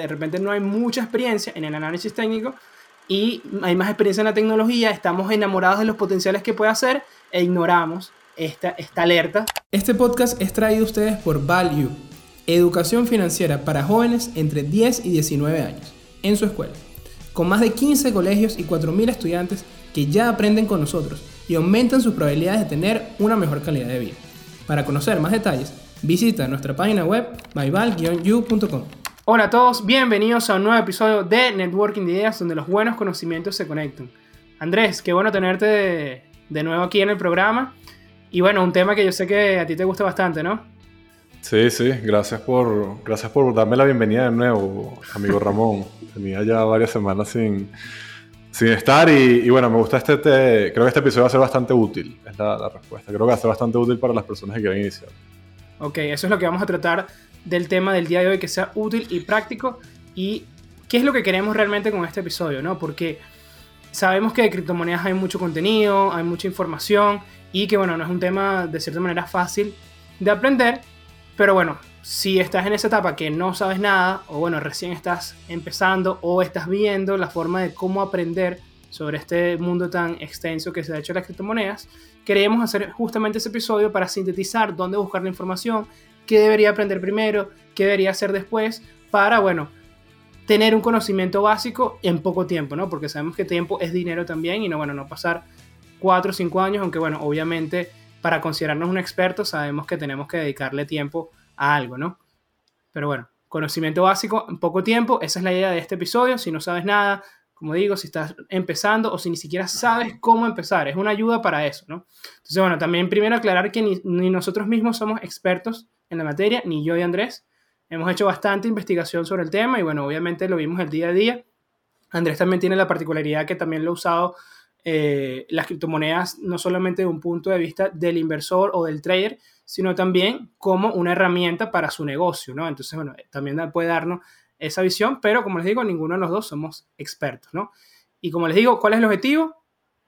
de repente no hay mucha experiencia en el análisis técnico y hay más experiencia en la tecnología, estamos enamorados de los potenciales que puede hacer e ignoramos esta, esta alerta. Este podcast es traído a ustedes por Value, educación financiera para jóvenes entre 10 y 19 años, en su escuela, con más de 15 colegios y 4.000 estudiantes que ya aprenden con nosotros y aumentan sus probabilidades de tener una mejor calidad de vida. Para conocer más detalles, visita nuestra página web myval-u.com. Hola a todos, bienvenidos a un nuevo episodio de Networking de Ideas donde los buenos conocimientos se conectan. Andrés, qué bueno tenerte de, de nuevo aquí en el programa. Y bueno, un tema que yo sé que a ti te gusta bastante, ¿no? Sí, sí, gracias por, gracias por darme la bienvenida de nuevo, amigo Ramón. Tenía ya varias semanas sin, sin estar y, bueno, me gusta este, creo que este episodio va a ser bastante útil, es la, la, respuesta. Creo que va a ser bastante útil para las personas que quieren iniciar. Ok, eso es lo que vamos a tratar del tema del día de hoy, que sea útil y práctico. Y qué es lo que queremos realmente con este episodio, ¿no? Porque sabemos que de criptomonedas hay mucho contenido, hay mucha información y que, bueno, no es un tema de cierta manera fácil de aprender. Pero bueno, si estás en esa etapa que no sabes nada, o bueno, recién estás empezando o estás viendo la forma de cómo aprender sobre este mundo tan extenso que se ha hecho las criptomonedas, queremos hacer justamente ese episodio para sintetizar dónde buscar la información, qué debería aprender primero, qué debería hacer después, para, bueno, tener un conocimiento básico en poco tiempo, ¿no? Porque sabemos que tiempo es dinero también y no, bueno, no pasar 4 o 5 años, aunque bueno, obviamente para considerarnos un experto sabemos que tenemos que dedicarle tiempo a algo, ¿no? Pero bueno, conocimiento básico en poco tiempo, esa es la idea de este episodio, si no sabes nada, como digo, si estás empezando o si ni siquiera sabes cómo empezar, es una ayuda para eso, ¿no? Entonces, bueno, también primero aclarar que ni, ni nosotros mismos somos expertos en la materia, ni yo y Andrés. Hemos hecho bastante investigación sobre el tema y bueno, obviamente lo vimos el día a día. Andrés también tiene la particularidad que también lo ha usado eh, las criptomonedas no solamente de un punto de vista del inversor o del trader, sino también como una herramienta para su negocio, ¿no? Entonces, bueno, también puede darnos esa visión, pero como les digo, ninguno de los dos somos expertos, ¿no? Y como les digo, ¿cuál es el objetivo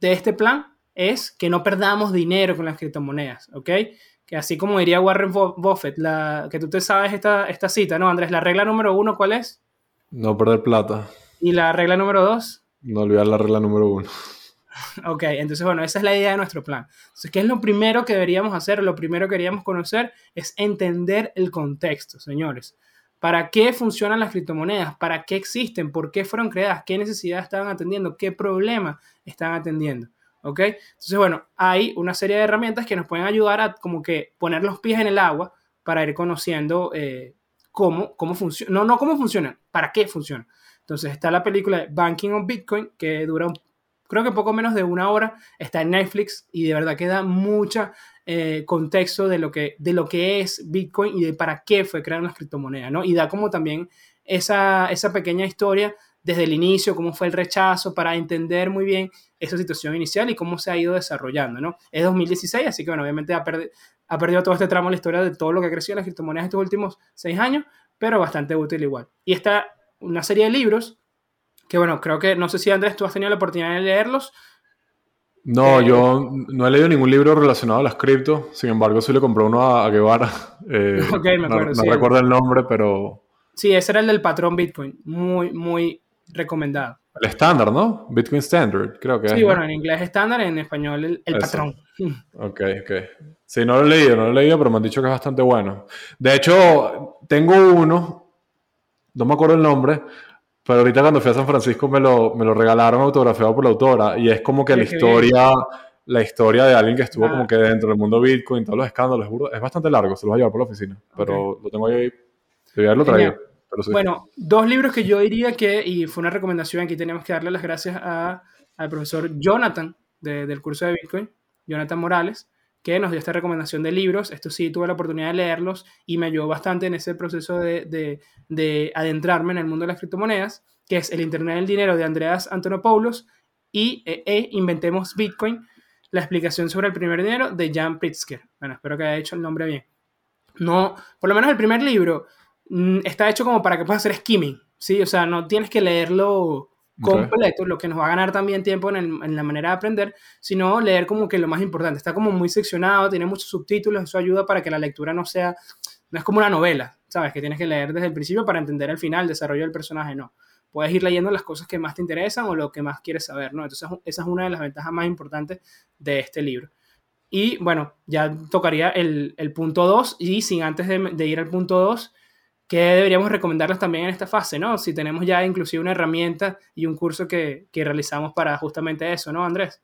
de este plan? Es que no perdamos dinero con las criptomonedas, ¿ok? Que así como diría Warren Buffett, la, que tú te sabes esta, esta cita, ¿no, Andrés? La regla número uno, ¿cuál es? No perder plata. ¿Y la regla número dos? No olvidar la regla número uno. Ok, entonces bueno, esa es la idea de nuestro plan. Entonces, ¿qué es lo primero que deberíamos hacer? Lo primero que queríamos conocer es entender el contexto, señores. ¿Para qué funcionan las criptomonedas? ¿Para qué existen? ¿Por qué fueron creadas? ¿Qué necesidades estaban atendiendo? ¿Qué problemas están atendiendo? ¿Ok? Entonces, bueno, hay una serie de herramientas que nos pueden ayudar a como que poner los pies en el agua para ir conociendo eh, cómo, cómo funciona. No, no cómo funcionan, para qué funcionan. Entonces está la película Banking on Bitcoin, que dura creo que poco menos de una hora, está en Netflix y de verdad que da mucha eh, contexto de lo, que, de lo que es Bitcoin y de para qué fue crear las criptomonedas, ¿no? Y da como también esa, esa pequeña historia desde el inicio, cómo fue el rechazo, para entender muy bien esa situación inicial y cómo se ha ido desarrollando, ¿no? Es 2016, así que bueno, obviamente ha, ha perdido todo este tramo la historia de todo lo que ha crecido las criptomonedas estos últimos seis años, pero bastante útil igual. Y está una serie de libros que bueno, creo que, no sé si Andrés, tú has tenido la oportunidad de leerlos. No, eh, yo no he leído ningún libro relacionado a las cripto, sin embargo sí le compré uno a, Guevara. Eh, ok, me acuerdo. No, recuerdo el nombre, pero... Sí, ese era el del patrón Bitcoin, muy, muy recomendado. El estándar, ¿no? Bitcoin Standard, creo que sí, bueno, en inglés estándar, en español el, patrón. Ok, ok. Sí, no lo he leído, no lo he leído, pero me han dicho que es bastante bueno. De hecho, tengo uno, no me acuerdo el nombre, pero ahorita cuando fui a San Francisco me lo, me lo regalaron autografiado por la autora y es como que la historia, la historia de alguien que estuvo como ah. que dentro del mundo Bitcoin, todos los escándalos, es bastante largo, se lo voy a llevar por la oficina, pero lo tengo ahí, debería haberlo traído. Bueno, dos libros que yo diría que, y fue una recomendación, aquí tenemos que darle las gracias a, al profesor Jonathan del curso de Bitcoin, Jonathan Morales, que nos dio esta recomendación de libros. Esto sí, tuve la oportunidad de leerlos y me ayudó bastante en ese proceso de, adentrarme en el mundo de las criptomonedas, que es El Internet del Dinero de Andreas Antonopoulos y e, e Inventemos Bitcoin, la explicación sobre el primer dinero de Jan Pritzker. Bueno, espero que haya hecho el nombre bien. No, por lo menos el primer libro mm, está hecho como para que puedas hacer skimming, ¿sí? O sea, no tienes que leerlo completo, lo que nos va a ganar también tiempo en, la manera de aprender, sino leer como que lo más importante. Está como muy seccionado, tiene muchos subtítulos, eso ayuda para que la lectura no sea, no es como una novela, sabes, que tienes que leer desde el principio para entender el final, el desarrollo del personaje, no. Puedes ir leyendo las cosas que más te interesan o lo que más quieres saber, ¿no? Entonces, esa es una de las ventajas más importantes de este libro. Y bueno, ya tocaría el, el punto 2 y sin antes de, de ir al punto 2, ¿qué deberíamos recomendarles también en esta fase, ¿no? Si tenemos ya inclusive una herramienta y un curso que, que realizamos para justamente eso, ¿no, Andrés?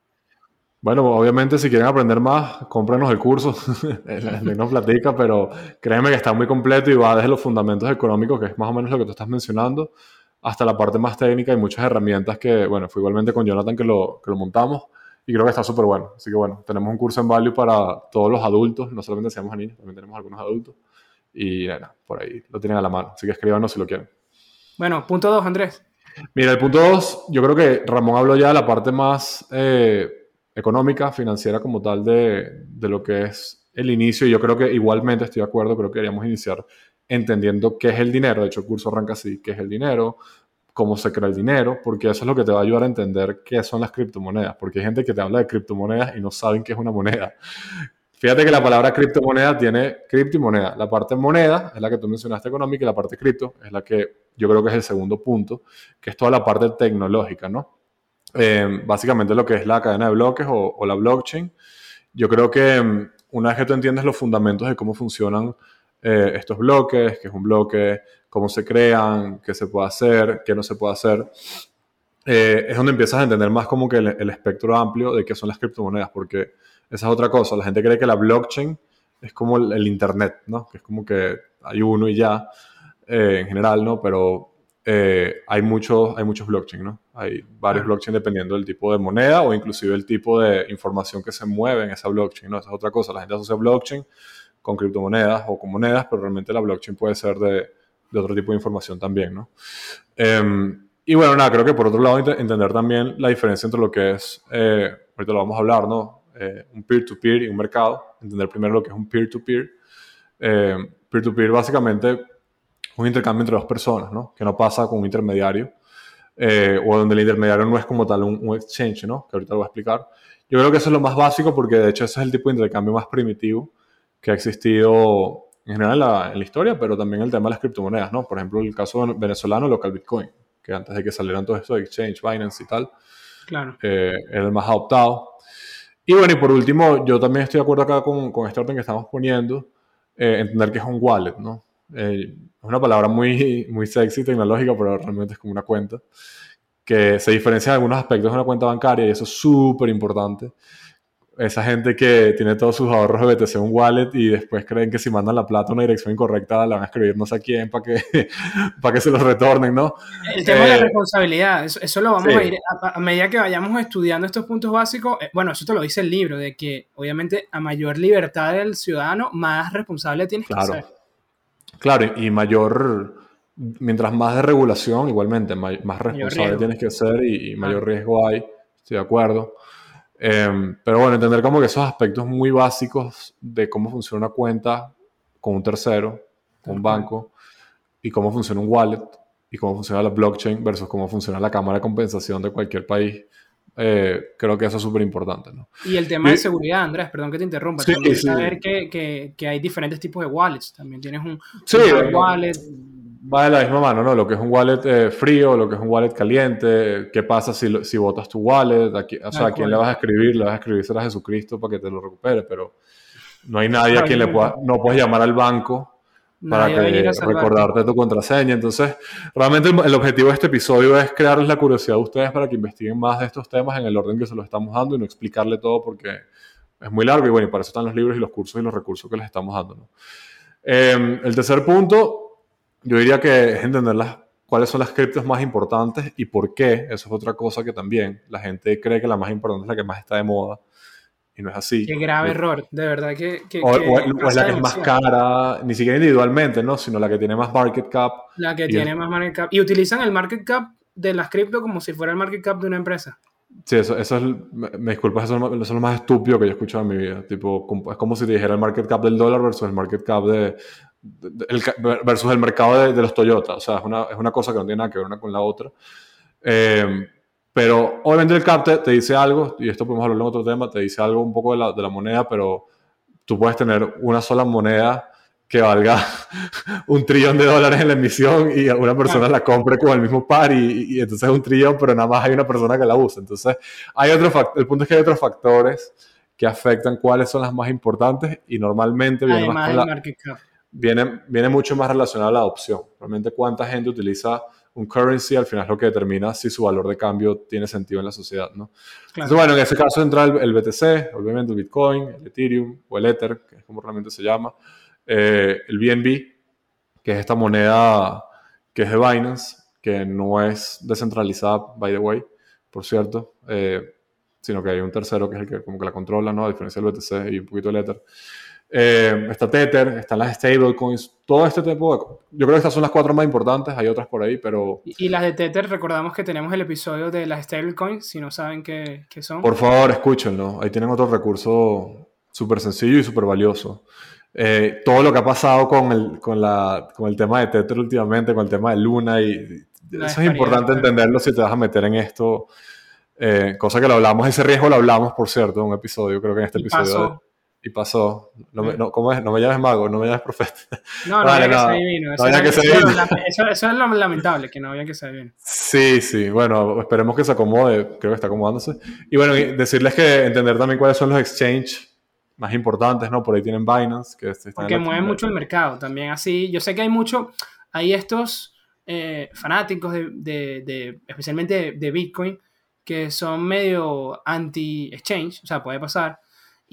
Bueno, obviamente si quieren aprender más, cómprenos el curso, nos platica, pero créeme que está muy completo y va desde los fundamentos económicos, que es más o menos lo que tú estás mencionando, hasta la parte más técnica y muchas herramientas que, bueno, fue igualmente con Jonathan que lo, que lo montamos y creo que está súper bueno. Así que bueno, tenemos un curso en Value para todos los adultos, no solamente seamos niños, también tenemos algunos adultos. Y nada, por ahí lo tienen a la mano. Así que escríbanos si lo quieren. Bueno, punto dos, Andrés. Mira, el punto dos, yo creo que Ramón habló ya de la parte más eh, económica, financiera como tal de, de lo que es el inicio. Y yo creo que igualmente estoy de acuerdo, creo que deberíamos iniciar entendiendo qué es el dinero. De hecho, el curso arranca así, qué es el dinero, cómo se crea el dinero, porque eso es lo que te va a ayudar a entender qué son las criptomonedas, porque hay gente que te habla de criptomonedas y no saben qué es una moneda. Fíjate que la palabra criptomoneda tiene cripto y moneda. La parte moneda es la que tú mencionaste económica y la parte cripto es la que yo creo que es el segundo punto, que es toda la parte tecnológica, ¿no? Eh, básicamente lo que es la cadena de bloques o, o la blockchain. Yo creo que mm, una vez que tú entiendes los fundamentos de cómo funcionan eh, estos bloques, qué es un bloque, cómo se crean, qué se puede hacer, qué no se puede hacer, eh, es donde empiezas a entender más como que el, espectro amplio de qué son las criptomonedas, porque esa es otra cosa. La gente cree que la blockchain es como el, Internet, ¿no? Que es como que hay uno y ya, eh, en general, ¿no? Pero hay, muchos, hay muchos blockchain, ¿no? Hay varios blockchain dependiendo del tipo de moneda o inclusive el tipo de información que se mueve en esa blockchain, ¿no? Esa es otra cosa. La gente asocia blockchain con criptomonedas o con monedas, pero realmente la blockchain puede ser de, de otro tipo de información también, ¿no? Em, y bueno, nada, creo que por otro lado entender también la diferencia entre lo que es, eh, ahorita lo vamos a hablar, ¿no? Eh, un peer-to-peer y un mercado. Entender primero lo que es un peer-to-peer. Eh, peer-to-peer básicamente un intercambio entre dos personas, ¿no? Que no pasa con un intermediario. o donde el intermediario no es como tal un, un, exchange, ¿no? Que ahorita lo voy a explicar. Yo creo que eso es lo más básico porque de hecho ese es el tipo de intercambio más primitivo que ha existido en general en la, historia, pero también el tema de las criptomonedas, ¿no? Por ejemplo, el caso venezolano, local Bitcoin, que antes de que salieran todos estos exchange, Binance y tal, claro. Eh, era el más adoptado. Y bueno, y por último, yo también estoy de acuerdo acá con, con este orden que estamos poniendo, eh, entender que es un wallet, ¿no? Eh, es una palabra muy, muy sexy, tecnológica, pero realmente es como una cuenta, que se diferencia en algunos aspectos de una cuenta bancaria y eso es súper importante esa gente que tiene todos sus ahorros de BTC en un wallet y después creen que si mandan la plata a una dirección incorrecta la van a escribir no sé a quién para que, para que se los retornen, ¿no? El tema de la eh, responsabilidad, eso, lo vamos a ir a, medida que vayamos estudiando estos puntos básicos. Eh, bueno, eso te lo dice el libro, de que obviamente a mayor libertad del ciudadano, más responsable tienes que ser. Claro, y mayor, mientras más de regulación, igualmente, más, responsable tienes que ser y, mayor riesgo hay, estoy de acuerdo. Em, pero bueno, entender como que esos aspectos muy básicos de cómo funciona una cuenta con un tercero, con un banco, y cómo funciona un wallet, y cómo funciona la blockchain versus cómo funciona la cámara de compensación de cualquier país. Eh, creo que eso es súper importante. ¿no? Y el tema de seguridad, Andrés, perdón que te interrumpa. Sí, saber que, que, que, hay diferentes tipos de wallets. También tienes un, sí, un wallet va de la misma mano, ¿no? Lo que es un wallet eh, frío, lo que es un wallet caliente, qué pasa si, si botas tu wallet, o sea, a quién le vas a escribir, le vas a escribir a Jesucristo para que te lo recupere, pero no hay nadie a quien le pueda, no puedes llamar al banco para que, recordarte tu contraseña. Entonces, realmente el, objetivo de este episodio es crearles la curiosidad a ustedes para que investiguen más de estos temas en el orden que se los estamos dando y no explicarle todo porque es muy largo y bueno, y para eso están los libros y los cursos y los recursos que les estamos dando. ¿no? Eh, el tercer punto yo diría que es entender las, cuáles son las criptos más importantes y por qué. Eso es otra cosa que también la gente cree que la más importante es la que más está de moda. Y no es así. Qué grave error, de verdad que... o, es la que es más cara, ni siquiera individualmente, ¿no? Sino la que tiene más market cap. La que tiene más market cap. Y utilizan el market cap de las cripto como si fuera el market cap de una empresa. Sí, eso, eso es, me, disculpas, eso, es lo más estúpido que yo he escuchado en mi vida. Tipo, es como si te dijera el market cap del dólar versus el market cap de, versus el mercado de, los Toyota. O sea, es una, es una, cosa que no tiene nada que ver una con la otra. Eh, pero obviamente el CAP te, dice algo, y esto podemos hablar en otro tema, te dice algo un poco de la, de la, moneda, pero tú puedes tener una sola moneda que valga un trillón de dólares en la emisión y una persona la compre con el mismo par y, entonces es un trillón, pero nada más hay una persona que la usa. Entonces, hay otro el punto es que hay otros factores que afectan cuáles son las más importantes y normalmente viene, viene, viene mucho más relacionado a la adopción. Realmente cuánta gente utiliza un currency al final es lo que determina si su valor de cambio tiene sentido en la sociedad, ¿no? Entonces, bueno, en ese caso entra el, BTC, obviamente el Bitcoin, el Ethereum o el Ether, que es como realmente se llama, eh, el BNB, que es esta moneda que es de Binance, que no es descentralizada, by the way, por cierto, eh, sino que hay un tercero que es el que como que la controla, ¿no? A diferencia del BTC y un poquito del Ether. Eh, está Tether, están las stablecoins, todo este tipo de... Yo creo que estas son las cuatro más importantes, hay otras por ahí, pero... Y, las de Tether, recordamos que tenemos el episodio de las stablecoins, si no saben qué, qué son. Por favor, escúchenlo, ahí tienen otro recurso súper sencillo y súper valioso. Eh, todo lo que ha pasado con el, con, la, con el tema de Tether últimamente, con el tema de Luna, y, eso es importante entenderlo si te vas a meter en esto. Eh, cosa que lo hablamos, ese riesgo lo hablamos, por cierto, en un episodio, creo que en este episodio y pasó. No me, no, ¿cómo es? No me llames mago, no me llames profeta. No, no había que ser divino. Eso, había que ser divino. Eso, eso, es lo lamentable, que no había que ser divino. Sí, sí. Bueno, esperemos que se acomode. Creo que está acomodándose. Y bueno, decirles que entender también cuáles son los exchange más importantes, ¿no? Por ahí tienen Binance, que están Porque mueven mucho el mercado también. Así, yo sé que hay mucho, hay estos eh, fanáticos de, de, de especialmente de Bitcoin, que son medio anti-exchange, o sea, puede pasar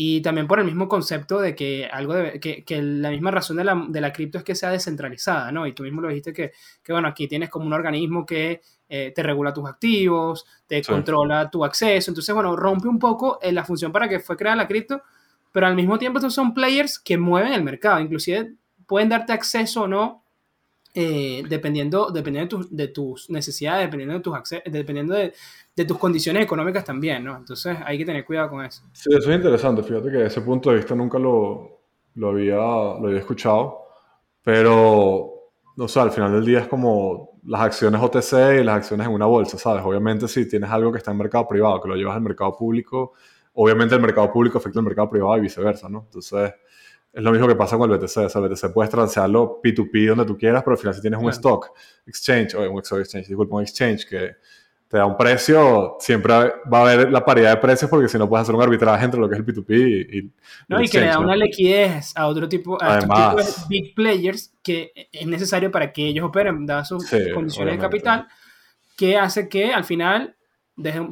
y también por el mismo concepto de que algo de, que, que, la misma razón de la, de la, cripto es que sea descentralizada, ¿no? Y tú mismo lo dijiste que, que bueno, aquí tienes como un organismo que eh, te regula tus activos, te controla tu acceso, entonces, bueno, rompe un poco eh, la función para que fue creada la cripto, pero al mismo tiempo estos son players que mueven el mercado, inclusive pueden darte acceso o no eh, dependiendo, dependiendo de, tus necesidades, dependiendo de tus dependiendo de, tus condiciones económicas también, ¿no? Entonces hay que tener cuidado con eso. Sí, eso es interesante, fíjate que ese punto de vista nunca lo, lo, había, lo había escuchado, pero, no sé, al final del día es como las acciones OTC y las acciones en una bolsa, ¿sabes? Obviamente si tienes algo que está en mercado privado, que lo llevas al mercado público, obviamente el mercado público afecta al mercado privado y viceversa, ¿no? Entonces es lo mismo que pasa con el BTC. O sea, el BTC puedes transearlo P2P donde tú quieras, pero al final si tienes un stock exchange, o un exchange, disculpa, un exchange que te da un precio, siempre va a haber la paridad de precios porque si no puedes hacer un arbitraje entre lo que es el P2P y, y no, y que le da una liquidez a otro tipo, a Además, de big players que es necesario para que ellos operen, dadas sus condiciones de capital, que hace que al final,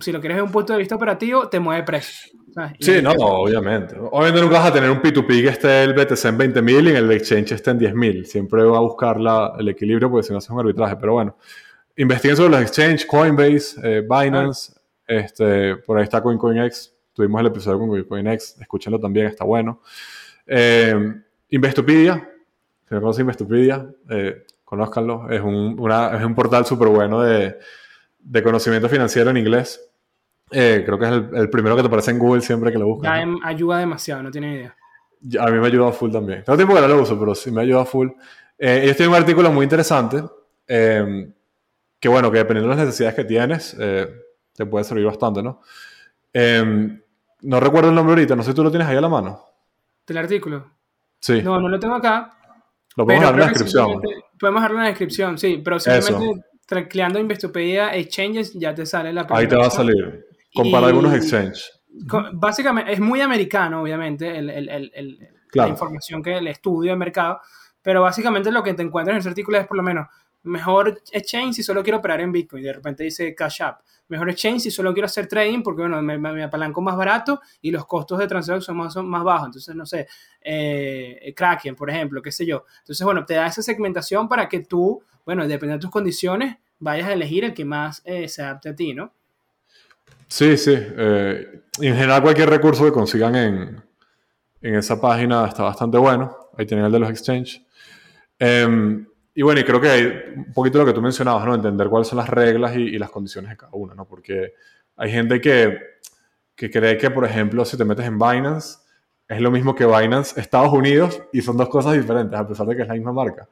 si lo quieres desde un punto de vista operativo, te mueve precio. Sí, no, obviamente. Obviamente nunca vas a tener un P2P que esté el BTC en 20.000 y en el exchange esté en 10.000. Siempre va a buscar la, el equilibrio porque si no haces un arbitraje. Pero bueno, investiguen sobre los exchanges, Coinbase, eh, Binance, este, por ahí está CoinCoinX. Tuvimos el episodio con CoinCoinX, escúchenlo también, está bueno. Eh, Investopedia, si no conocen Investopedia, eh, conózcanlo. Es un, es un portal súper bueno de, de conocimiento financiero en inglés eh, creo que es el, primero que te aparece en Google siempre que lo buscas. Ya em, ayuda demasiado, no tiene idea. a mí me ha ayudado full también. Tengo tiempo que no lo uso, pero sí me ha ayudado full. Eh, ellos tienen un artículo muy interesante que, bueno, que dependiendo de las necesidades que tienes, eh, te puede servir bastante, ¿no? Em, no recuerdo el nombre ahorita, no sé si tú lo tienes ahí a la mano. ¿Del artículo? Sí. No, no lo tengo acá. Lo podemos dejar en la descripción. Podemos dejarlo en la descripción, sí, pero simplemente creando Investopedia Exchanges ya te sale la Ahí te va a salir. Compara algunos exchanges. Básicamente, es muy americano, obviamente, el, el, el, la información que el estudio de mercado, pero básicamente lo que te encuentras en ese artículo es por lo menos mejor exchange si solo quiero operar en Bitcoin. De repente dice Cash App. Mejor exchange si solo quiero hacer trading porque, bueno, me, me, apalanco más barato y los costos de transacción son más, son más bajos. Entonces, no sé, eh, Kraken, por ejemplo, qué sé yo. Entonces, bueno, te da esa segmentación para que tú, bueno, dependiendo de tus condiciones, vayas a elegir el que más eh, se adapte a ti, ¿no? Sí, sí. Eh, en general, cualquier recurso que consigan en, en, esa página está bastante bueno. Ahí tienen el de los exchange. Em, y bueno, y creo que hay un poquito lo que tú mencionabas, ¿no? Entender cuáles son las reglas y, las condiciones de cada una, ¿no? Porque hay gente que, que, cree que, por ejemplo, si te metes en Binance, es lo mismo que Binance Estados Unidos y son dos cosas diferentes, a pesar de que es la misma marca.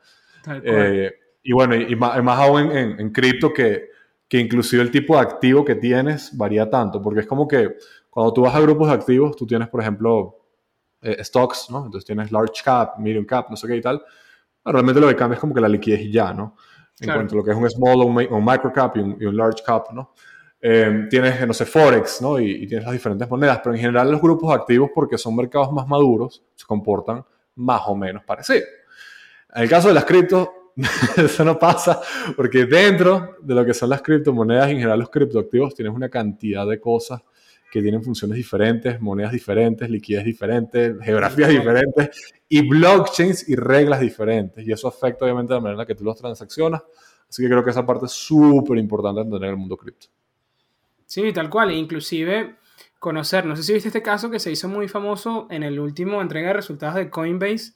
Eh, y bueno, y, más, aún en, en cripto que que inclusive el tipo de activo que tienes varía tanto, porque es como que cuando tú vas a grupos de activos, tú tienes, por ejemplo, eh, stocks, ¿no? Entonces tienes large cap, medium cap, no sé qué y tal. Realmente lo que cambia es como que la liquidez y ya, ¿no? En cuanto a lo que es un small o un, micro cap y un, large cap, ¿no? Eh, tienes, no sé, Forex, ¿no? Y, y, tienes las diferentes monedas, pero en general los grupos activos, porque son mercados más maduros, se comportan más o menos parecido. En el caso de las criptos, eso no pasa, porque dentro de lo que son las criptomonedas, en general los criptoactivos, tienes una cantidad de cosas que tienen funciones diferentes, monedas diferentes, liquidez diferentes, geografías diferentes y blockchains y reglas diferentes. Y eso afecta obviamente la manera en la que tú las transaccionas. Así que creo que esa parte es súper importante en entender el mundo cripto. Sí, tal cual. Inclusive conocer, no sé si viste este caso que se hizo muy famoso en el último entrega de resultados de Coinbase,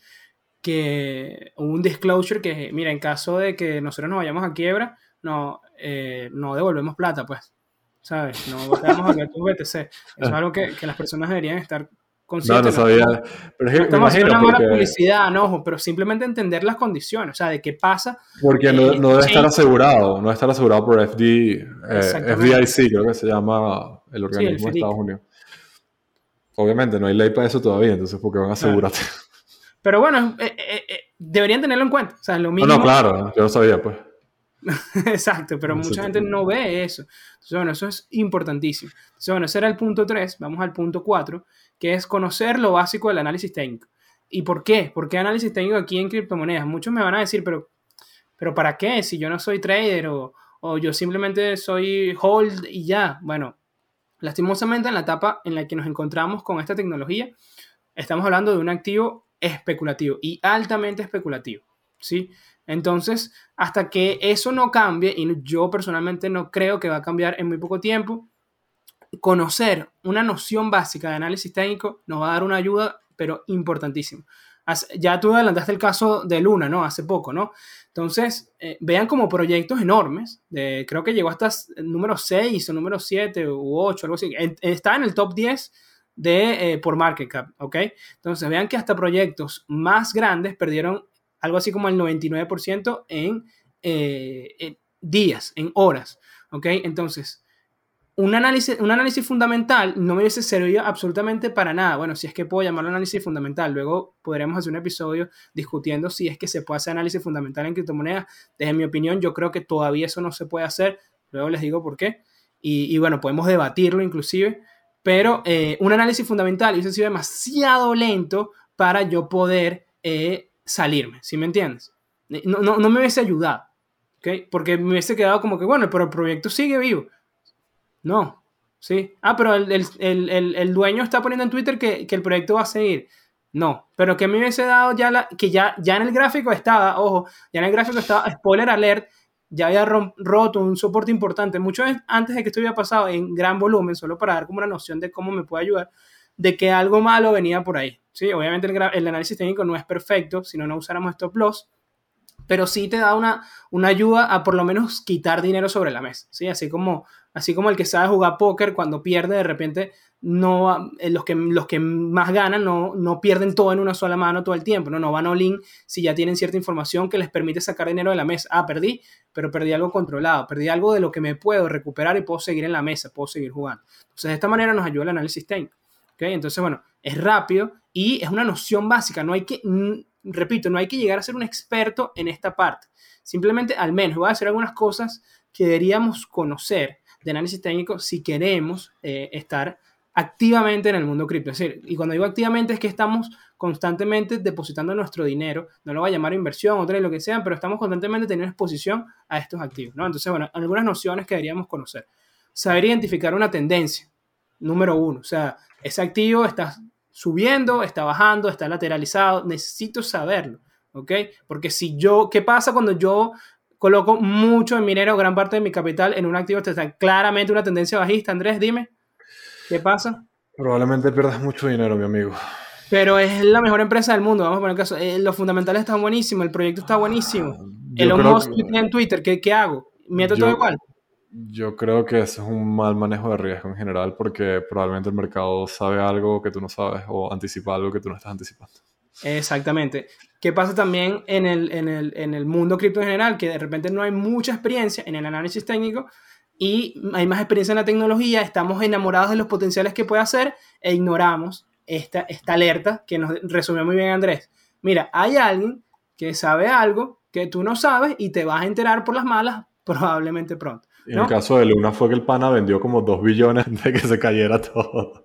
que hubo un disclosure que, mira, en caso de que nosotros nos vayamos a quiebra, no, eh, no devolvemos plata, pues, ¿sabes? No vamos a ver tu BTC. Eso es algo que, que, las personas deberían estar No, no sabía. Pero es que me imagino una mala publicidad, no, pero simplemente entender las condiciones, o sea, de qué pasa. Porque no, no debe estar asegurado, no debe estar asegurado por FD, eh, FDIC, creo que se llama el organismo de Estados Unidos. Obviamente, no hay ley para eso todavía, entonces, ¿por qué van a asegurarte? Pero bueno, eh, eh, eh, deberían tenerlo en cuenta. O sea, lo mismo. No, no, claro, yo lo sabía, pues. Exacto, pero mucha gente no ve eso. Entonces, bueno, eso es importantísimo. Entonces, bueno, ese era el punto 3. Vamos al punto 4, que es conocer lo básico del análisis técnico. ¿Y por qué? ¿Por qué análisis técnico aquí en criptomonedas? Muchos me van a decir, pero, pero ¿para qué? Si yo no soy trader o, o yo simplemente soy hold y ya. Bueno, lastimosamente en la etapa en la que nos encontramos con esta tecnología, estamos hablando de un activo especulativo y altamente especulativo, ¿sí? Entonces, hasta que eso no cambie, y yo personalmente no creo que va a cambiar en muy poco tiempo, conocer una noción básica de análisis técnico nos va a dar una ayuda, pero importantísima. Ya tú adelantaste el caso de Luna, ¿no? Hace poco, ¿no? Entonces, eh, vean como proyectos enormes, creo que llegó hasta el número 6 o número 7 u 8, algo así. Está en el top 10 de, eh, por market cap, ¿ok? Entonces vean que hasta proyectos más grandes perdieron algo así como el 99% en, eh, en, días, en horas, ¿ok? Entonces, un análisis, un análisis fundamental no me hubiese servido absolutamente para nada. Bueno, si es que puedo llamarlo análisis fundamental, luego podremos hacer un episodio discutiendo si es que se puede hacer análisis fundamental en criptomonedas. Desde mi opinión, yo creo que todavía eso no se puede hacer. Luego les digo por qué. Y, bueno, podemos debatirlo inclusive pero eh, un análisis fundamental hubiese sido demasiado lento para yo poder eh, salirme, ¿sí me entiendes? No, no, no, me hubiese ayudado. Porque me hubiese quedado como que, bueno, pero el proyecto sigue vivo. No, ¿sí? Ah, pero el, el, el, el dueño está poniendo en Twitter que, que, el proyecto va a seguir. No, pero que me hubiese dado ya la, que ya, ya en el gráfico estaba, ojo, ya en el gráfico estaba, spoiler alert, ya había roto un soporte importante, mucho antes de que esto hubiera pasado en gran volumen, solo para dar como una noción de cómo me puede ayudar, de que algo malo venía por ahí. ¿sí? Obviamente el, análisis técnico no es perfecto, si no, no usáramos stop loss, pero sí te da una, una ayuda a por lo menos quitar dinero sobre la mesa. ¿sí? Así, como, así como el que sabe jugar póker, cuando pierde, de repente no, eh, los, que, los que más ganan no, no pierden todo en una sola mano todo el tiempo, no, no van all-in si ya tienen cierta información que les permite sacar dinero de la mesa. Ah, perdí, pero perdí algo controlado, perdí algo de lo que me puedo recuperar y puedo seguir en la mesa, puedo seguir jugando. Entonces, de esta manera nos ayuda el análisis técnico. ¿okay? Entonces, bueno, es rápido y es una noción básica, no hay que, repito, no hay que llegar a ser un experto en esta parte. Simplemente, al menos, voy a hacer algunas cosas que deberíamos conocer de análisis técnico si queremos eh, estar activamente en el mundo cripto. Es decir, y cuando digo activamente es que estamos constantemente depositando nuestro dinero, no lo voy a llamar inversión, otra lo que sea, pero estamos constantemente teniendo exposición a estos activos, ¿no? Entonces, bueno, algunas nociones que deberíamos conocer. Saber identificar una tendencia, número uno, o sea, ese activo está subiendo, está bajando, está lateralizado, necesito saberlo, ¿ok? Porque si yo, ¿qué pasa cuando yo coloco mucho en minero, gran parte de mi capital en un activo que está claramente una tendencia bajista? Andrés, dime. ¿Qué pasa? Probablemente pierdas mucho dinero, mi amigo. Pero es la mejor empresa del mundo, vamos a poner caso. Eh, los fundamentales están buenísimos, el proyecto está buenísimo. El Musk en Twitter, ¿qué, ¿qué, hago? ¿Meto todo igual? Yo creo que eso es un mal manejo de riesgo en general porque probablemente el mercado sabe algo que tú no sabes o anticipa algo que tú no estás anticipando. Exactamente. ¿Qué pasa también en el, en el, en el mundo cripto en general? Que de repente no hay mucha experiencia en el análisis técnico y hay más experiencia en la tecnología, estamos enamorados de los potenciales que puede hacer e ignoramos esta, esta alerta que nos resumió muy bien Andrés. Mira, hay alguien que sabe algo que tú no sabes y te vas a enterar por las malas probablemente pronto. En el caso de Luna fue que el pana vendió como 2 billones de que se cayera todo.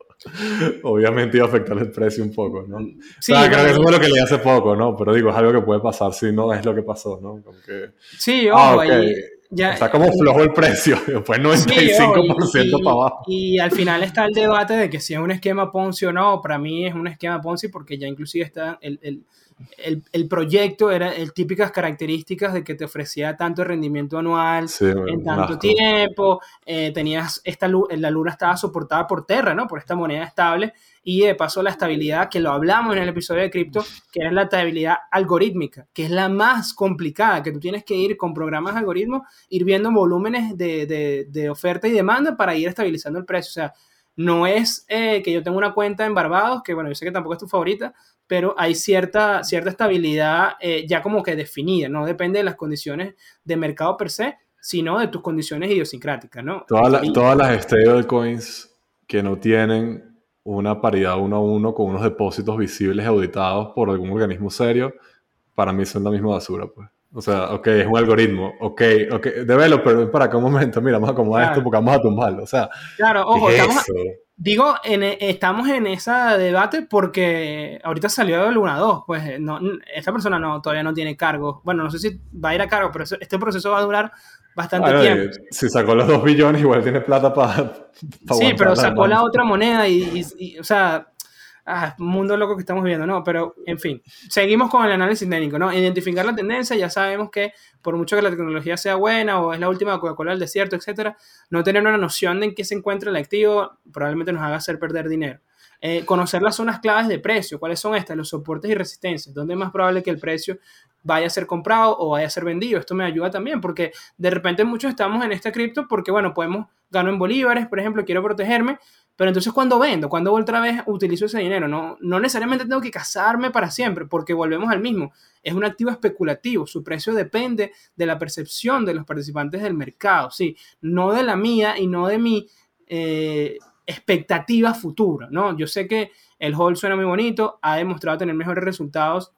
Obviamente iba a afectar el precio un poco, ¿no? Sí, creo que eso es lo que le hace poco, ¿no? Pero digo, es algo que puede pasar si no es lo que pasó, ¿no? Sí, ah, ojo, ahí, está como flojo el precio, después 95% para abajo. Y al final está el debate de que si es un esquema Ponzi o no, para mí es un esquema Ponzi porque ya inclusive está el, el el, el, proyecto era el típicas características de que te ofrecía tanto rendimiento anual en tanto tiempo, eh, tenías esta la luna estaba soportada por Terra, ¿no? Por esta moneda estable y de paso la estabilidad que lo hablamos en el episodio de cripto, que era la estabilidad algorítmica, que es la más complicada, que tú tienes que ir con programas algoritmos, ir viendo volúmenes de, de, de oferta y demanda para ir estabilizando el precio, o sea, no es eh, que yo tengo una cuenta en Barbados, que bueno, yo sé que tampoco es tu favorita, pero hay cierta, cierta estabilidad eh, ya como que definida, no depende de las condiciones de mercado per se, sino de tus condiciones idiosincráticas, ¿no? Todas, todas las stablecoins que no tienen una paridad uno a uno con unos depósitos visibles auditados por algún organismo serio, para mí son la misma basura, pues. O sea, ok, es un algoritmo, ok, ok, developer, ven para acá un momento, mira, vamos a acomodar esto porque vamos a tumbarlo, o sea. Claro, ojo, estamos, digo, en, e, estamos en ese debate porque ahorita salió el 1-2, pues eh, no, esta persona no, todavía no tiene cargo, bueno, no sé si va a ir a cargo, pero este proceso va a durar bastante tiempo. Si sacó los 2 billones, igual tiene plata para... sí, pero sacó la otra moneda y, o sea, ah, mundo loco que estamos viendo, ¿no? Pero, en fin, seguimos con el análisis técnico, ¿no? Identificar la tendencia, ya sabemos que por mucho que la tecnología sea buena o es la última Coca-Cola del desierto, etcétera, no tener una noción de en qué se encuentra el activo probablemente nos haga hacer perder dinero. Eh, conocer las zonas claves de precio, cuáles son estas, los soportes y resistencias, dónde es más probable que el precio vaya a ser comprado o vaya a ser vendido. Esto me ayuda también porque de repente muchos estamos en esta cripto porque, bueno, podemos, gano en bolívares, por ejemplo, quiero protegerme, pero entonces cuando vendo, cuando otra vez utilizo ese dinero, no, no necesariamente tengo que casarme para siempre porque volvemos al mismo. Es un activo especulativo, su precio depende de la percepción de los participantes del mercado, sí, no de la mía y no de mi... Eh, expectativa futura, ¿no? Yo sé que el hold suena muy bonito, ha demostrado tener mejores resultados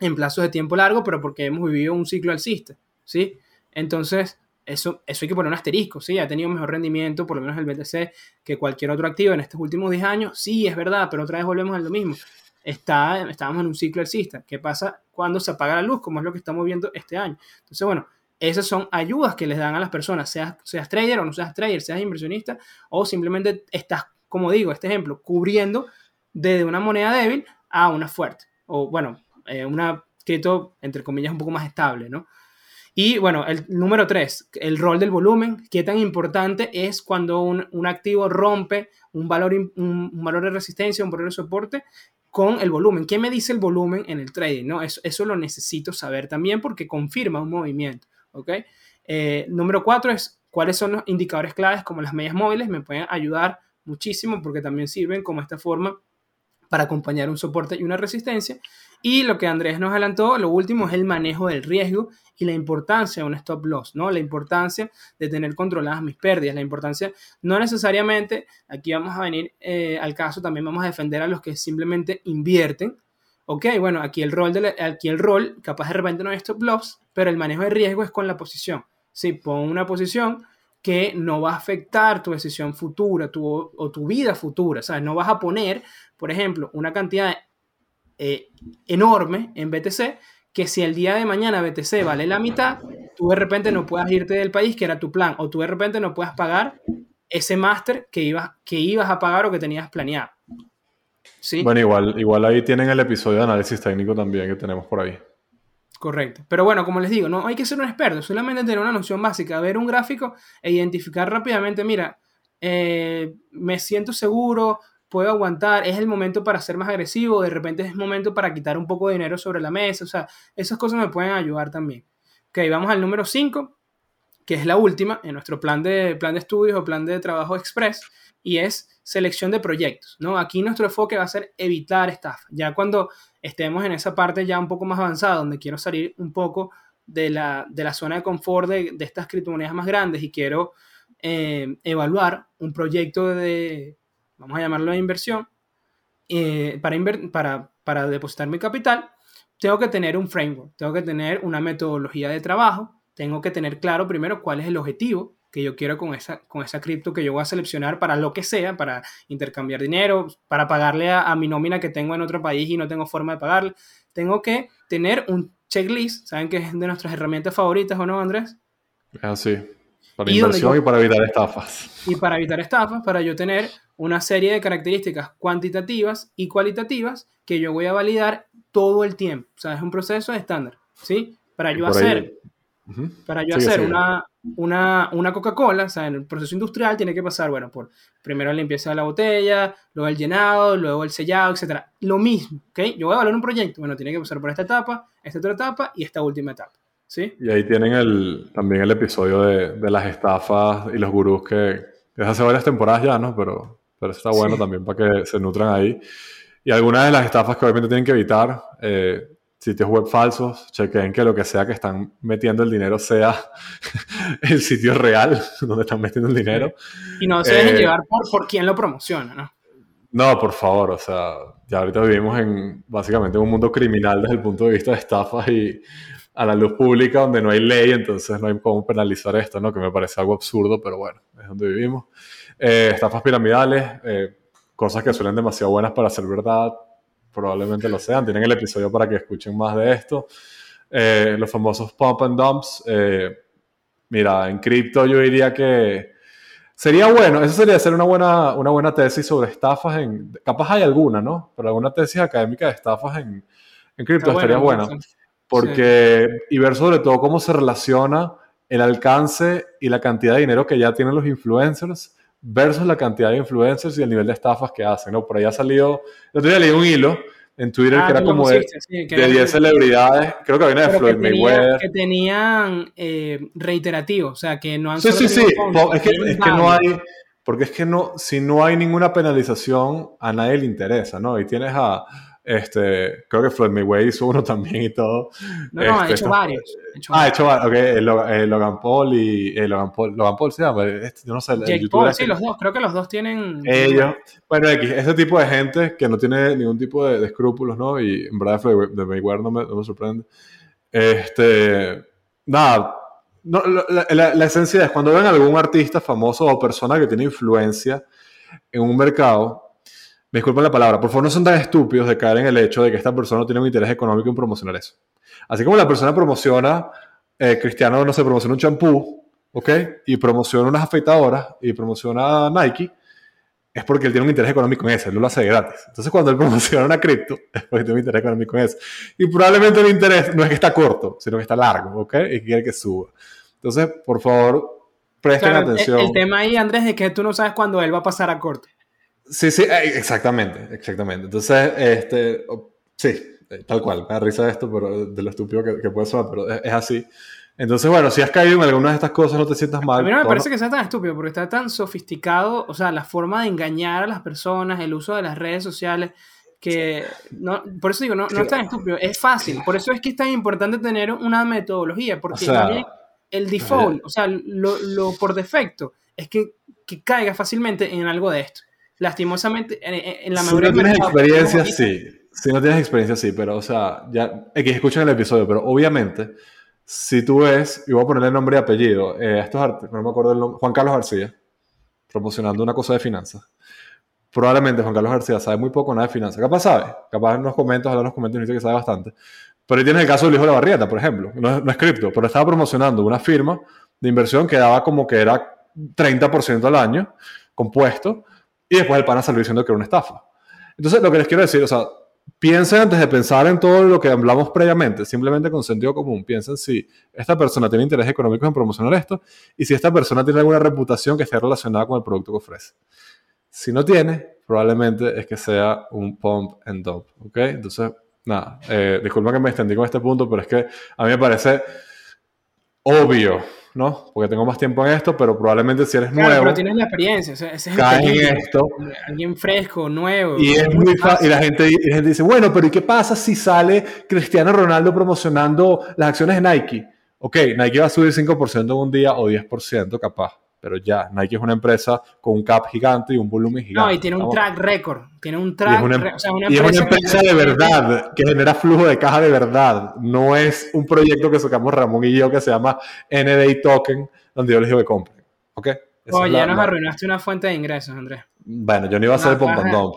en plazos de tiempo largo, pero porque hemos vivido un ciclo alcista, ¿sí? Entonces, eso, eso hay que poner un asterisco, ¿sí? Ha tenido mejor rendimiento, por lo menos el BTC, que cualquier otro activo en estos últimos 10 años, sí, es verdad, pero otra vez volvemos a lo mismo. Está, estábamos en un ciclo alcista. ¿Qué pasa cuando se apaga la luz? Como es lo que estamos viendo este año. Entonces, bueno, esas son ayudas que les dan a las personas, seas, seas trader o no seas trader, seas inversionista o simplemente estás, como digo, este ejemplo, cubriendo desde una moneda débil a una fuerte o bueno, eh, una cripto entre comillas un poco más estable, ¿no? Y bueno, el número tres, el rol del volumen, qué tan importante es cuando un, activo rompe un valor, un, valor de resistencia, un valor de soporte con el volumen. ¿Qué me dice el volumen en el trading? ¿no? Eso, eso lo necesito saber también porque confirma un movimiento. ¿ok? Eh, número cuatro es cuáles son los indicadores claves como las medias móviles, me pueden ayudar muchísimo porque también sirven como esta forma para acompañar un soporte y una resistencia. Y lo que Andrés nos adelantó, lo último es el manejo del riesgo y la importancia de un stop loss, ¿no? La importancia de tener controladas mis pérdidas, la importancia, no necesariamente, aquí vamos a venir eh, al caso, también vamos a defender a los que simplemente invierten, ok, bueno, aquí el rol, aquí el rol capaz de repente no es stop loss, pero el manejo de riesgo es con la posición. Si pon una posición que no va a afectar tu decisión futura tu, o tu vida futura, ¿sabes? No vas a poner, por ejemplo, una cantidad eh, enorme en BTC que si el día de mañana BTC vale la mitad, tú de repente no puedas irte del país, que era tu plan, o tú de repente no puedas pagar ese máster que ibas, que ibas a pagar o que tenías planeado. Bueno, igual, igual ahí tienen el episodio de análisis técnico también que tenemos por ahí. Correcto. Pero bueno, como les digo, no hay que ser un experto, solamente tener una noción básica, ver un gráfico e identificar rápidamente, mira, eh, me siento seguro, puedo aguantar, es el momento para ser más agresivo, de repente es el momento para quitar un poco de dinero sobre la mesa, o sea, esas cosas me pueden ayudar también. Ok, vamos al número 5, que es la última en nuestro plan de, plan de estudios o plan de trabajo express, y es selección de proyectos, ¿no? Aquí nuestro enfoque va a ser evitar estafa. Ya cuando estemos en esa parte ya un poco más avanzada, donde quiero salir un poco de la, zona de confort de, estas criptomonedas más grandes y quiero eh, evaluar un proyecto de, vamos a llamarlo de inversión, eh, para, depositar mi capital, tengo que tener un framework, tengo que tener una metodología de trabajo, tengo que tener claro primero cuál es el objetivo que yo quiero con esa, con esa cripto que yo voy a seleccionar para lo que sea, para intercambiar dinero, para pagarle a, mi nómina que tengo en otro país y no tengo forma de pagarle. Tengo que tener un checklist, ¿saben que es de nuestras herramientas favoritas o no, Andrés? Así. Para inversión y para evitar estafas. Y para evitar estafas, para yo tener una serie de características cuantitativas y cualitativas que yo voy a validar todo el tiempo. O sea, es un proceso estándar, ¿sí? Para yo hacer, para yo hacer una, una, una Coca-Cola, o sea, en el proceso industrial tiene que pasar, bueno, por primero la limpieza de la botella, luego el llenado, luego el sellado, etc. Lo mismo, ¿ok? Yo voy a evaluar un proyecto, bueno, tiene que pasar por esta etapa, esta otra etapa y esta última etapa. ¿Sí? Y ahí tienen el, también el episodio de, de las estafas y los gurús que, es hace varias temporadas ya, ¿no? Pero, pero está bueno también para que se nutran ahí. Y algunas de las estafas que obviamente tienen que evitar, eh, sitios web falsos, chequen que lo que sea que están metiendo el dinero sea el sitio real donde están metiendo el dinero. Y no se dejen eh, llevar por, por quién lo promociona, ¿no? No, por favor, o sea, ya ahorita vivimos en básicamente un mundo criminal desde el punto de vista de estafas y a la luz pública donde no hay ley, entonces no hay cómo penalizar esto, ¿no? Que me parece algo absurdo, pero bueno, es donde vivimos. Eh, estafas piramidales, eh, cosas que suelen demasiado buenas para ser verdad, probablemente lo sean. Tienen el episodio para que escuchen más de esto. Eh, los famosos pump and dumps. Mira, en cripto yo diría que sería bueno, eso sería hacer una buena, una buena tesis sobre estafas en, capaz hay alguna, ¿no? Pero alguna tesis académica de estafas en, en cripto estaría buena. Porque, y ver sobre todo cómo se relaciona el alcance y la cantidad de dinero que ya tienen los influencers versus la cantidad de influencers y el nivel de estafas que hacen, ¿no? Por ahí ha salido, el otro día leí un hilo en Twitter ah, que era como de, 10 celebridades, creo que había de Floyd Mayweather. Que tenían eh, reiterativo, o sea, que no han... Sí, sí, sí, es que, es que no hay, porque es que no, si no hay ninguna penalización, a nadie le interesa, ¿no? Y tienes a este, creo que Floyd Mayweather hizo uno también y todo. No, no, ha este, hecho varios. ah, ha hecho varios. Ok, el, Logan, Paul y. El Logan, Paul, Logan Paul se llama. Este, yo no sé. El Jake Paul, sí, los dos. Creo que los dos tienen. Ellos. Bueno, X, ese tipo de gente que no tiene ningún tipo de, escrúpulos, ¿no? Y en verdad, Floyd Mayweather no me, no me sorprende. Este. Nada. No, la, la, la esencia es cuando ven a algún artista famoso o persona que tiene influencia en un mercado me disculpen la palabra, por favor no son tan estúpidos de caer en el hecho de que esta persona no tiene un interés económico en promocionar eso. Así como la persona promociona, eh, Cristiano, no sé, promociona un champú, ¿ok? Y promociona unas afeitadoras y promociona Nike, es porque él tiene un interés económico en eso, él lo hace gratis. Entonces cuando él promociona una cripto, es porque tiene un interés económico en eso. Y probablemente el interés no es que está corto, sino que está largo, ¿ok? Y quiere que suba. Entonces, por favor, presten atención. El, el, tema ahí, Andrés, es que tú no sabes cuándo él va a pasar a corto. Sí, sí, eh, exactamente, exactamente. Entonces, este, sí, eh, tal cual, me da risa esto, pero de lo estúpido que, puede sonar, pero es, así. Entonces, bueno, si has caído en alguna de estas cosas, no te sientas mal. A mí no me parece que sea tan estúpido, porque está tan sofisticado, o sea, la forma de engañar a las personas, el uso de las redes sociales, que, no, por eso digo, no, no es tan estúpido, es fácil. Por eso es que es tan importante tener una metodología, porque también el default, o sea, lo, lo por defecto, es que, que caiga fácilmente en algo de esto lastimosamente, en, la mayoría Si no tienes experiencia, sí. Si no tienes experiencia, sí, pero, o sea, ya, que escuchan el episodio, pero obviamente, si tú ves, y voy a ponerle nombre y apellido, eh, estos artes, no me acuerdo el nombre, Juan Carlos García, promocionando una cosa de finanzas. Probablemente Juan Carlos García sabe muy poco nada de finanzas. Capaz sabe, capaz en los comentarios, en los comentarios dice que sabe bastante. Pero ahí tienes el caso del hijo de la barrieta, por ejemplo. No, no es cripto, pero estaba promocionando una firma de inversión que daba como que era 30% al año, compuesto, y después el pana salió diciendo que era una estafa. Entonces, lo que les quiero decir, o sea, piensen antes de pensar en todo lo que hablamos previamente, simplemente con sentido común. Piensen si esta persona tiene interés económico en promocionar esto y si esta persona tiene alguna reputación que esté relacionada con el producto que ofrece. Si no tiene, probablemente es que sea un pump and dump, ¿ok? Entonces, nada, eh, disculpa que me extendí con este punto, pero es que a mí me parece obvio ¿no? Porque tengo más tiempo en esto, pero probablemente si eres nuevo. Pero tienes la experiencia, ese es el en esto. Alguien fresco, nuevo. Y es muy fácil. Y la gente, y la gente dice, bueno, pero ¿y qué pasa si sale Cristiano Ronaldo promocionando las acciones de Nike? Ok, Nike va a subir 5% en un día o 10% capaz. Pero ya. Nike es una empresa con un cap gigante y un volumen gigante. No, y tiene un track record. Tiene un Y track es una, re- o sea, una y es una que- empresa de verdad, que genera flujo de caja de verdad. No es un proyecto que sacamos Ramón y yo que se llama NDI Token, donde yo les digo que compren. ¿Ok? Esa Oye, ya nos la- arruinaste una fuente de ingresos, Andrés. Bueno, yo no iba a hacer el Una pom pom caja- dom.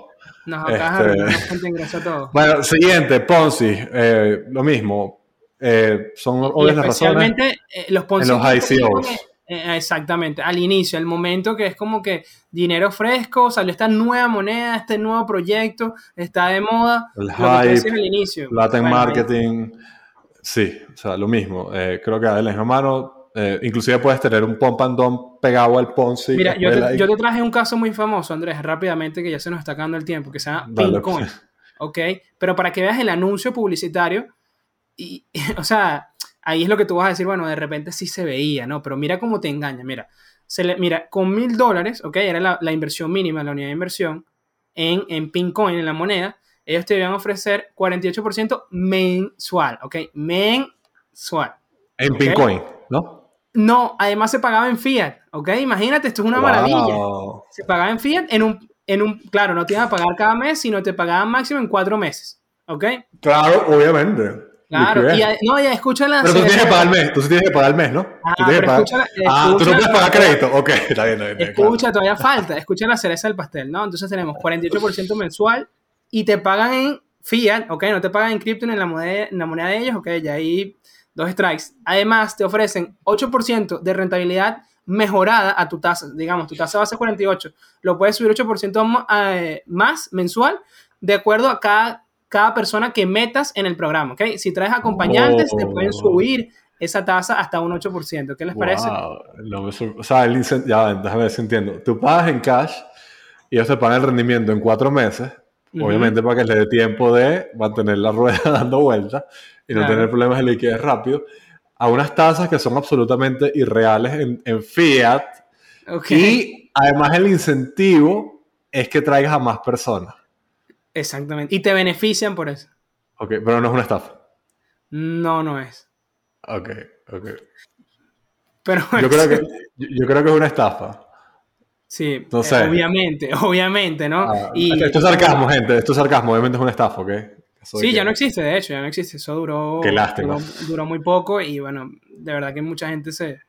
Nos acabas de Este- arruinar una fuente de ingresos a todos. Bueno, siguiente, Ponzi. eh, lo mismo. Eh, son Y obvias las razones. especialmente eh, los Ponzi. en los ICOs. Eh, exactamente, al inicio, el momento que es como que dinero fresco, salió esta nueva moneda, este nuevo proyecto, está de moda. El hype, al inicio. Latin Bueno, marketing. Sí, o sea, lo mismo. Eh, creo que de la misma mano. eh, inclusive puedes tener un pump and dump pegado al Ponzi. Mira, yo te, yo te traje un caso muy famoso, Andrés, rápidamente, que ya se nos está acabando el tiempo, que se llama Dale. Pincoin. ¿Ok? Pero para que veas el anuncio publicitario, y, o sea, ahí es lo que tú vas a decir, bueno, de repente sí se veía, ¿no? Pero mira cómo te engaña, mira. Se le, mira, con mil dólares, ¿ok? Era la, la inversión mínima, la unidad de inversión, en, en Pincoin, en la moneda, ellos te iban a ofrecer 48% mensual, ¿ok? Mensual. En ok. Pincoin, ¿no? No, además se pagaba en fiat, ¿ok? Imagínate, esto es una maravilla. Se pagaba en fiat en un, en un, claro, no te iban a pagar cada mes, sino te pagaban máximo en cuatro meses, ¿ok? Claro, obviamente. Claro, y a- no, ya escucha la... Pero tú tienes que pagar el mes, tú sí tienes que pagar el mes, ¿no? Ah, Tú pero pagar- ah, tú no puedes pagar crédito. Ok, está bien, está bien. Escucha, todavía falta, escucha la cereza del pastel, ¿no? Entonces tenemos 48% mensual y te pagan en fiat, ¿ok? No te pagan en cripto ni en la moneda, en la moneda de ellos, ¿ok? Ya ahí dos strikes. Además, te ofrecen 8% de rentabilidad mejorada a tu tasa. Digamos, tu tasa base es 48. Lo puedes subir 8% mo- eh, más mensual de acuerdo a cada, cada persona que metas en el programa, ¿ok? Si traes acompañantes, te pueden Oh. subir esa tasa hasta un 8%. ¿Qué les parece? No me o sea, el ya, déjame ver si entiendo. Tú pagas en cash y ellos te pagan el rendimiento en cuatro meses, Ujú. obviamente para que les dé tiempo de mantener la rueda dando vueltas y no Claro. tener problemas de liquidez rápido, a unas tasas que son absolutamente irreales en, en fiat y además el incentivo es que traigas a más personas. Exactamente. Y te benefician por eso. Ok, pero no es una estafa. No, no es. Ok, ok. Pero Yo creo que, yo, creo que es una estafa. sí, no sé. obviamente, obviamente, ¿no? Ah, y, esto es sarcasmo, gente. Esto es sarcasmo. Obviamente es una estafa, ¿ok? Eso sí, que- ya no existe, de hecho, ya no existe. Eso duró, Qué lástima. duró, duró muy poco y bueno, de verdad que mucha gente se,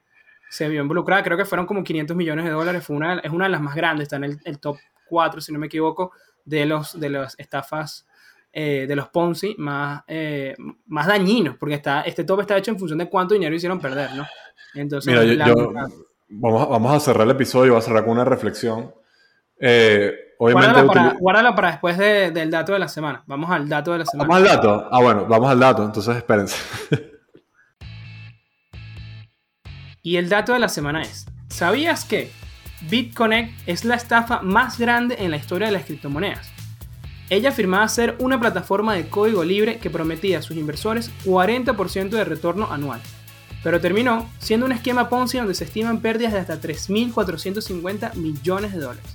se vio involucrada. Creo que fueron como 500 millones de dólares. Fue una, es una de las más grandes, está en el, el top 4, si no me equivoco, de los de las estafas eh, de los Ponzi más, eh, más dañinos, porque está, este top está hecho en función de cuánto dinero hicieron perder, ¿no? Entonces, Mira, yo, vamos, a- vamos a cerrar el episodio. Voy a cerrar con una reflexión. Eh, obviamente, Guárdala para, utili- guárdala para después de- del dato de la semana. Vamos al dato de la semana. ¿Vamos al dato? Ah, bueno, vamos al dato. Entonces, espérense. Y el dato de la semana es, ¿sabías que BitConnect es la estafa más grande en la historia de las criptomonedas? Ella afirmaba ser una plataforma de código libre que prometía a sus inversores 40% de retorno anual, pero terminó siendo un esquema Ponzi donde se estiman pérdidas de hasta 3.450 millones de dólares.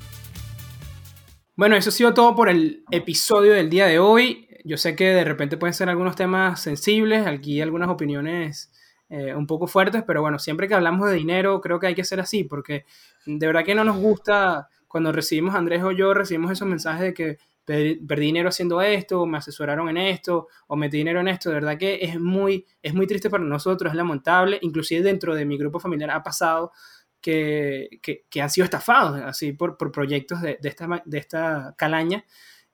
Bueno, eso ha sido todo por el episodio del día de hoy. Yo sé que de repente pueden ser algunos temas sensibles, aquí algunas opiniones eh, un poco fuertes, pero bueno, siempre que hablamos de dinero creo que hay que ser así, porque de verdad que no nos gusta cuando recibimos, Andrés o yo, recibimos esos mensajes de que per- perdí dinero haciendo esto, o me asesoraron en esto, o metí dinero en esto, de verdad que es muy, es muy triste para nosotros, es lamentable, inclusive dentro de mi grupo familiar ha pasado que, que, que han sido estafados así por, por proyectos de, de, esta, de esta calaña.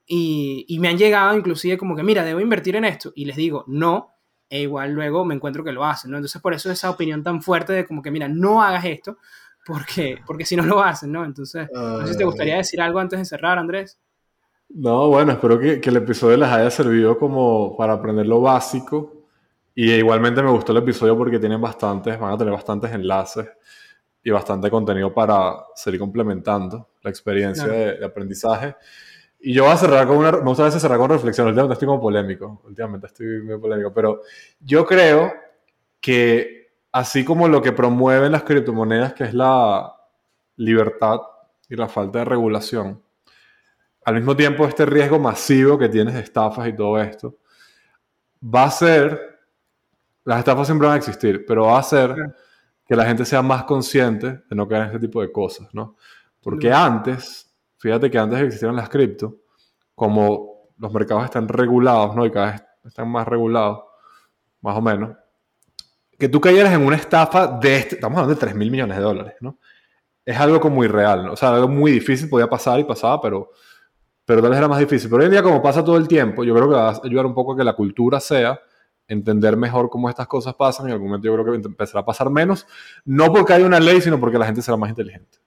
Y, y me han llegado inclusive como que, mira, debo invertir en esto, y les digo, no, e igual luego me encuentro que lo hacen, ¿no? Entonces por eso esa opinión tan fuerte de como que, mira, no hagas esto, porque, porque si no lo hacen, ¿no? Entonces, no sé si te gustaría decir algo antes de cerrar, Andrés. No, bueno, espero que, que el episodio les haya servido como para aprender lo básico. Y igualmente me gustó el episodio porque tienen bastantes, van a tener bastantes enlaces y bastante contenido para seguir complementando la experiencia Claro. de, de aprendizaje. Y yo voy a cerrar con una, me gusta a veces cerrar con reflexión, últimamente estoy como polémico, últimamente estoy muy polémico, pero yo creo que así como lo que promueven las criptomonedas, que es la libertad y la falta de regulación, al mismo tiempo este riesgo masivo que tienes de estafas y todo esto, va a ser, las estafas siempre van a existir, pero va a ser que la gente sea más consciente de no caer en este tipo de cosas, ¿no? Porque antes, fíjate que antes existieran las cripto, como los mercados están regulados, ¿no? Y cada vez están más regulados, más o menos, que tú cayeras en una estafa de este, estamos hablando de 3 mil millones de dólares, ¿no? Es algo como irreal, ¿no? O sea, algo muy difícil, podía pasar y pasaba, pero, pero tal vez era más difícil. Pero hoy en día, como pasa todo el tiempo, yo creo que va a ayudar un poco a que la cultura sea entender mejor cómo estas cosas pasan y en algún momento yo creo que empezará a pasar menos, no porque haya una ley, sino porque la gente será más inteligente.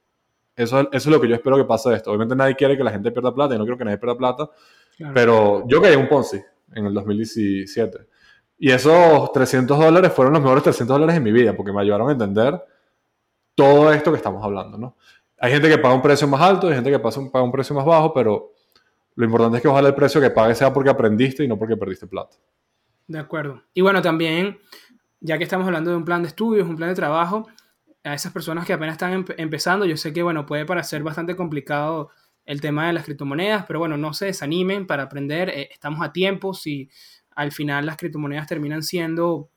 Eso, eso es lo que yo espero que pase de esto. Obviamente nadie quiere que la gente pierda plata y no quiero que nadie pierda plata, pero yo caí en un Ponzi en el 2017. Y esos 300 dólares fueron los mejores 300 dólares en mi vida porque me ayudaron a entender todo esto que estamos hablando, ¿no? Hay gente que paga un precio más alto, hay gente que paga un precio más bajo, pero lo importante es que ojalá el precio que pague sea porque aprendiste y no porque perdiste plata. De acuerdo. Y bueno, también, ya que estamos hablando de un plan de estudios, un plan de trabajo, a esas personas que apenas están empezando, yo sé que, bueno, puede parecer bastante complicado el tema de las criptomonedas, pero bueno, no se desanimen para aprender, eh, estamos a tiempo, si al final las criptomonedas terminan siendo,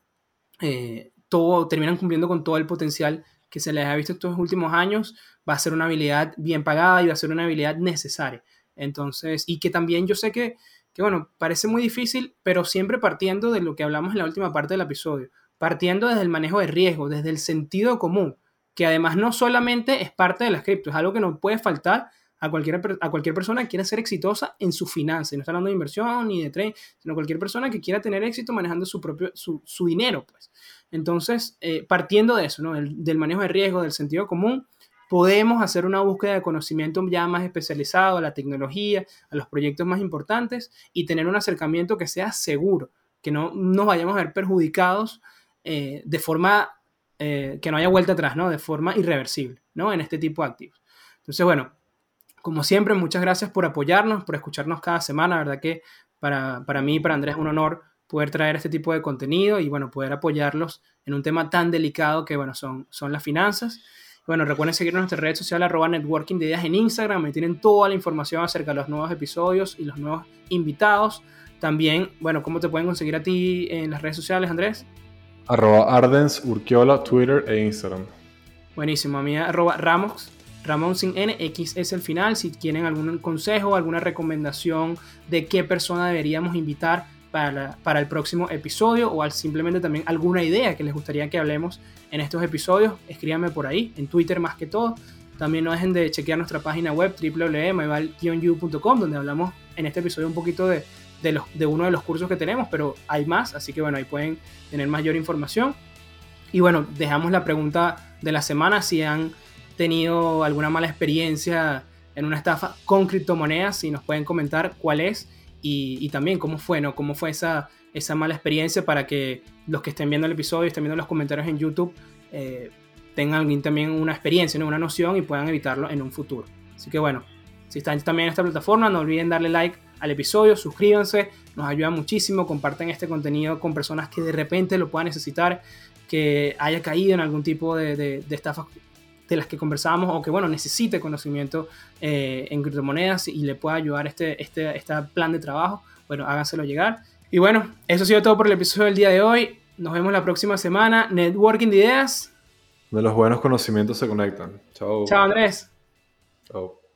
eh, todo, terminan cumpliendo con todo el potencial que se les ha visto estos últimos años, va a ser una habilidad bien pagada y va a ser una habilidad necesaria. Entonces, y que también yo sé que que bueno, parece muy difícil, pero siempre partiendo de lo que hablamos en la última parte del episodio, partiendo desde el manejo de riesgo, desde el sentido común, que además no solamente es parte de las cripto, es algo que no puede faltar a cualquier, a cualquier persona que quiera ser exitosa en su finanzas, no está hablando de inversión ni de trading, sino cualquier persona que quiera tener éxito manejando su propio, su, dinero, pues. Entonces, eh, partiendo de eso, ¿no? del manejo de riesgo, del sentido común, podemos hacer una búsqueda de conocimiento ya más especializado a la tecnología, a los proyectos más importantes y tener un acercamiento que sea seguro, que no nos vayamos a ver perjudicados eh, de forma eh, que no haya vuelta atrás, ¿no? De forma irreversible, ¿no? En este tipo de activos. Entonces, bueno, como siempre, muchas gracias por apoyarnos, por escucharnos cada semana, la verdad que para, para mí y para Andrés es un honor poder traer este tipo de contenido y, bueno, poder apoyarlos en un tema tan delicado que, bueno, son, son las finanzas. Bueno, recuerden seguirnos en nuestra red social arroba networking de ideas en Instagram, ahí tienen toda la información acerca de los nuevos episodios y los nuevos invitados. También, bueno, ¿cómo te pueden conseguir a ti en las redes sociales, Andrés? Arroba Ardens, Urquiola, Twitter e Instagram. Buenísimo, a mí arroba Ramos, Ramón sin N, X es el final. Si tienen algún consejo, alguna recomendación de qué persona deberíamos invitar para, para el próximo episodio o simplemente también alguna idea que les gustaría que hablemos en estos episodios, escríbanme por ahí, en Twitter más que todo. También no dejen de chequear nuestra página web www.myval-u.com donde hablamos en este episodio un poquito de, de, los, de uno de los cursos que tenemos, pero hay más, así que bueno, ahí pueden tener mayor información. Y bueno, dejamos la pregunta de la semana si han tenido alguna mala experiencia en una estafa con criptomonedas, si nos pueden comentar cuál es y, y también cómo fue, ¿no? Cómo fue esa, esa mala experiencia para que los que estén viendo el episodio, estén viendo los comentarios en YouTube, eh, tengan también una experiencia, una noción y puedan evitarlo en un futuro. Así que bueno, si están también en esta plataforma, no olviden darle like al episodio, suscríbanse, nos ayuda muchísimo, compartan este contenido con personas que de repente lo puedan necesitar, que haya caído en algún tipo de, de, de estafas de las que conversábamos o que bueno necesite conocimiento eh, en criptomonedas y le pueda ayudar este, este, este plan de trabajo, bueno, háganselo llegar. Y bueno, eso ha sido todo por el episodio del día de hoy. Nos vemos la próxima semana. Networking de ideas. De los buenos conocimientos se conectan. Chao. Chao, Andrés. Chao.